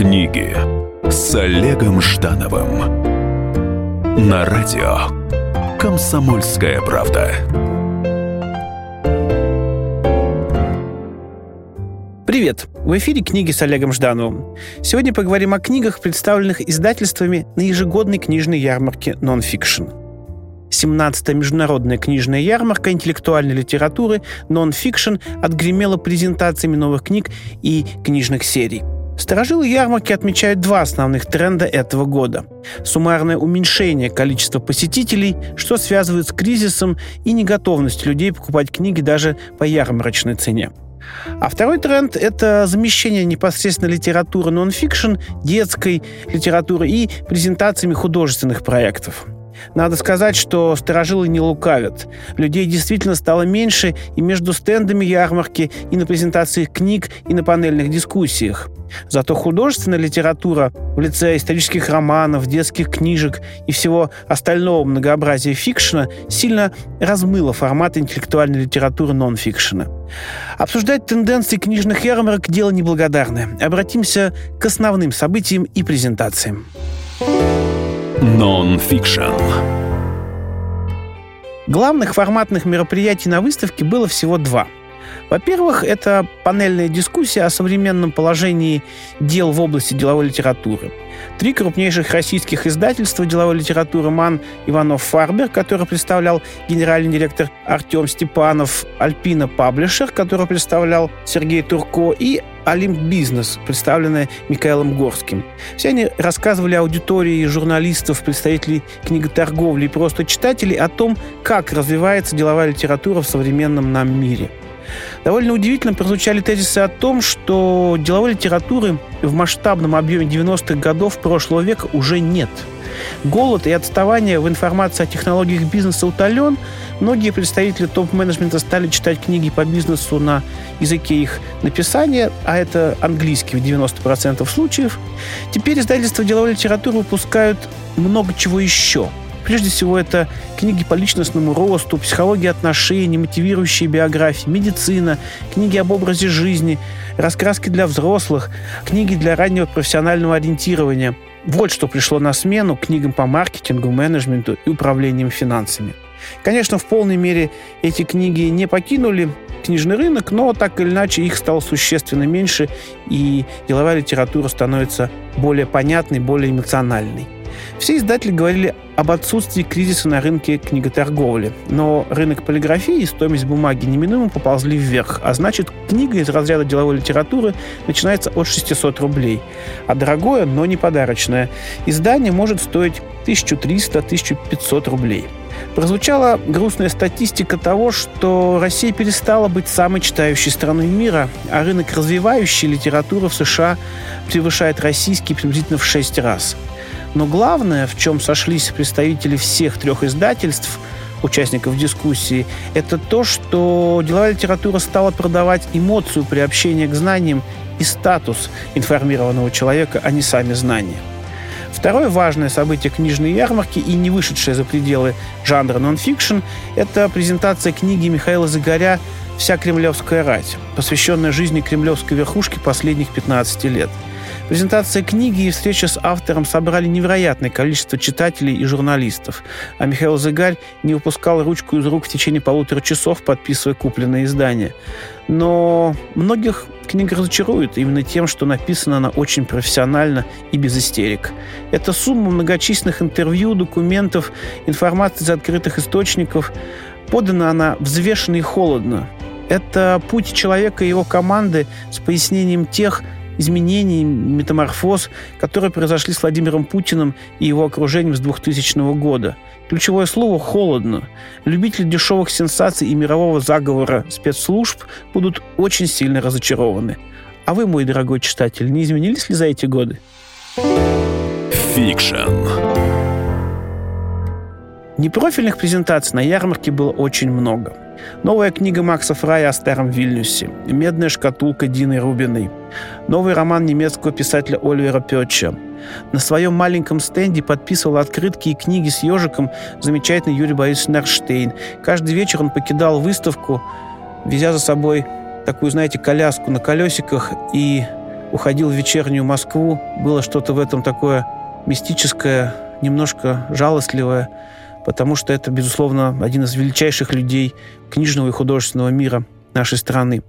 Книги с Олегом Ждановым на радио Комсомольская правда. Привет! В эфире книги с Олегом Ждановым. Сегодня поговорим о книгах, представленных издательствами на ежегодной книжной ярмарке «Нонфикшн». 17-я международная книжная ярмарка интеллектуальной литературы «Нонфикшн» отгремела презентациями новых книг и книжных серий. Сторожилы ярмарки отмечают два основных тренда этого года. Суммарное уменьшение количества посетителей, что связывают с кризисом и неготовностью людей покупать книги даже по ярмарочной цене. А второй тренд – это замещение непосредственно литературы нон-фикшн детской литературы и презентациями художественных проектов – надо сказать, что сторожилы не лукавят. Людей действительно стало меньше и между стендами ярмарки, и на презентациях книг, и на панельных дискуссиях. Зато художественная литература в лице исторических романов, детских книжек и всего остального многообразия фикшена сильно размыла формат интеллектуальной литературы нон-фикшена. Обсуждать тенденции книжных ярмарок – дело неблагодарное. Обратимся к основным событиям и презентациям. Нон-фикшн. Главных форматных мероприятий на выставке было всего два. Во-первых, это панельная дискуссия о современном положении дел в области деловой литературы. Три крупнейших российских издательства деловой литературы Манн, Иванов и Фербер, который представлял генеральный директор Артем Степанов, Альпина Паблишер, который представлял Сергей Турко, и Олимп Бизнес, представленная Михаилом Горским. Все они рассказывали аудитории журналистов, представителей книготорговли и просто читателей о том, как развивается деловая литература в современном нам мире. Довольно удивительно прозвучали тезисы о том, что деловой литературы в масштабном объеме 90-х годов прошлого века уже нет – Голод и отставание в информации о технологиях бизнеса утолен. Многие представители топ-менеджмента стали читать книги по бизнесу на языке их написания, а это английский в 90% случаев. Теперь издательства деловой литературы выпускают много чего еще. Прежде всего, это книги по личностному росту, психология отношений, мотивирующие биографии, медицина, книги об образе жизни, раскраски для взрослых, книги для раннего профессионального ориентирования – вот что пришло на смену книгам по маркетингу, менеджменту и управлению финансами. Конечно, в полной мере эти книги не покинули книжный рынок, но так или иначе их стало существенно меньше, и деловая литература становится более понятной, более эмоциональной. Все издатели говорили об отсутствии кризиса на рынке книготорговли, но рынок полиграфии и стоимость бумаги неминуемо поползли вверх, а значит, книга из разряда деловой литературы начинается от 600 рублей, а дорогое, но не подарочное. Издание может стоить 1300-1500 рублей. Прозвучала грустная статистика того, что Россия перестала быть самой читающей страной мира, а рынок развивающей литературы в США превышает российский приблизительно в 6 раз – но главное, в чем сошлись представители всех трех издательств, участников дискуссии, это то, что деловая литература стала продавать эмоцию приобщения к знаниям и статус информированного человека, а не сами знания. Второе важное событие книжной ярмарки и не вышедшее за пределы жанра нон-фикшн – это презентация книги Михаила Загоря «Вся кремлевская рать», посвященная жизни кремлевской верхушки последних 15 лет – Презентация книги и встреча с автором собрали невероятное количество читателей и журналистов, а Михаил Зыгарь не выпускал ручку из рук в течение полутора часов, подписывая купленное издание. Но многих книга разочарует именно тем, что написана она очень профессионально и без истерик. Это сумма многочисленных интервью, документов, информации из открытых источников. Подана она взвешенно и холодно. Это путь человека и его команды с пояснением тех, изменений, метаморфоз, которые произошли с Владимиром Путиным и его окружением с 2000 года. Ключевое слово «холодно». Любители дешевых сенсаций и мирового заговора спецслужб будут очень сильно разочарованы. А вы, мой дорогой читатель, не изменились ли за эти годы? Фикшн. Непрофильных презентаций на ярмарке было очень много. Новая книга Макса Фрая о Старом Вильнюсе, «Медная шкатулка» Дины Рубиной, новый роман немецкого писателя Оливера Петча. На своем маленьком стенде подписывал открытки и книги с ежиком замечательный Юрий Борисович Нарштейн. Каждый вечер он покидал выставку, везя за собой такую, знаете, коляску на колесиках и уходил в вечернюю Москву. Было что-то в этом такое мистическое, немножко жалостливое, потому что это, безусловно, один из величайших людей книжного и художественного мира нашей страны.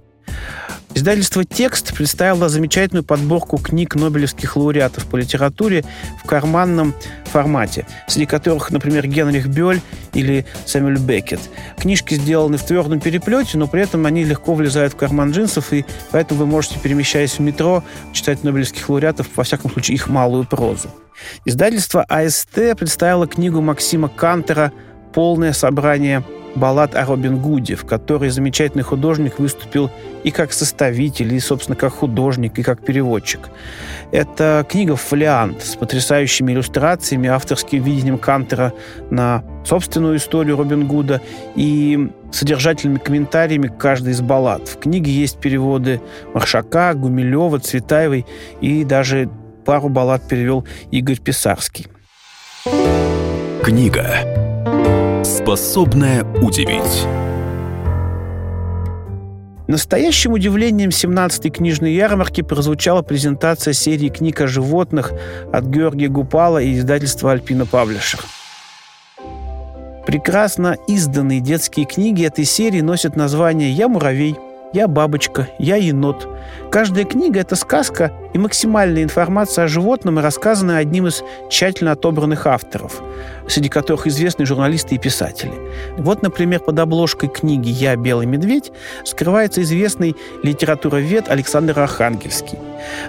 Издательство «Текст» представило замечательную подборку книг нобелевских лауреатов по литературе в карманном формате, среди которых, например, Генрих Бёль или Сэмюэль Беккет. Книжки сделаны в твердом переплете, но при этом они легко влезают в карман джинсов, и поэтому вы можете, перемещаясь в метро, читать нобелевских лауреатов, во всяком случае, их малую прозу. Издательство АСТ представило книгу Максима Кантера «Полное собрание баллад о Робин Гуде, в которой замечательный художник выступил и как составитель, и, собственно, как художник, и как переводчик. Это книга «Фолиант» с потрясающими иллюстрациями, авторским видением Кантера на собственную историю Робин Гуда и содержательными комментариями к каждой из баллад. В книге есть переводы Маршака, Гумилева, Цветаевой и даже пару баллад перевел Игорь Писарский. Книга способная удивить. Настоящим удивлением 17-й книжной ярмарки прозвучала презентация серии книг о животных от Георгия Гупала и издательства «Альпина Паблишер». Прекрасно изданные детские книги этой серии носят название «Я муравей», «Я бабочка», «Я енот». Каждая книга – это сказка и максимальная информация о животном, рассказанная одним из тщательно отобранных авторов, среди которых известные журналисты и писатели. Вот, например, под обложкой книги «Я белый медведь» скрывается известный литературовед Александр Архангельский.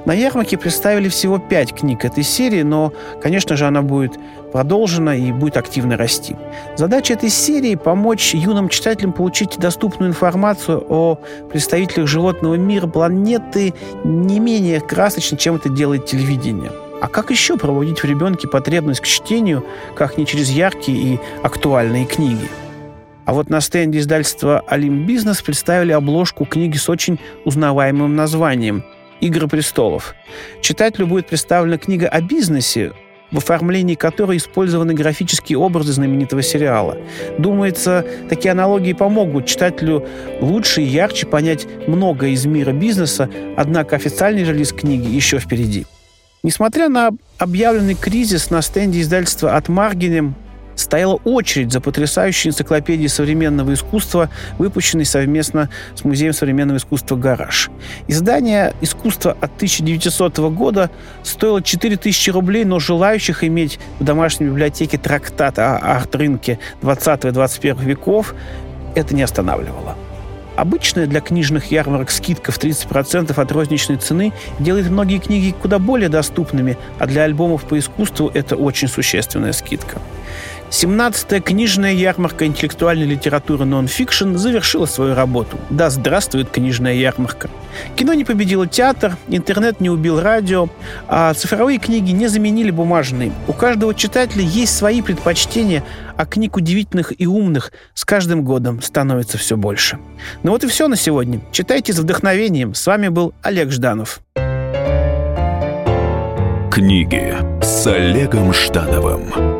На ярмарке представили всего пять книг этой серии, но, конечно же, она будет продолжена и будет активно расти. Задача этой серии – помочь юным читателям получить доступную информацию о представителях животного мира планеты не менее красочно, чем это делает телевидение. А как еще проводить в ребенке потребность к чтению, как не через яркие и актуальные книги? А вот на стенде издательства «Алим Бизнес» представили обложку книги с очень узнаваемым названием «Игры престолов». Читателю будет представлена книга о бизнесе, в оформлении которой использованы графические образы знаменитого сериала. Думается, такие аналогии помогут читателю лучше и ярче понять многое из мира бизнеса, однако официальный релиз книги еще впереди. Несмотря на объявленный кризис на стенде издательства от Маргинем стояла очередь за потрясающей энциклопедией современного искусства, выпущенной совместно с Музеем современного искусства «Гараж». Издание «Искусство» от 1900 года стоило 4000 рублей, но желающих иметь в домашней библиотеке трактат о арт-рынке 20 и 21 веков это не останавливало. Обычная для книжных ярмарок скидка в 30% от розничной цены делает многие книги куда более доступными, а для альбомов по искусству это очень существенная скидка. 17-я книжная ярмарка интеллектуальной литературы нон-фикшн завершила свою работу. Да здравствует книжная ярмарка. Кино не победило театр, интернет не убил радио, а цифровые книги не заменили бумажные. У каждого читателя есть свои предпочтения, а книг удивительных и умных с каждым годом становится все больше. Ну вот и все на сегодня. Читайте с вдохновением. С вами был Олег Жданов. Книги с Олегом Ждановым.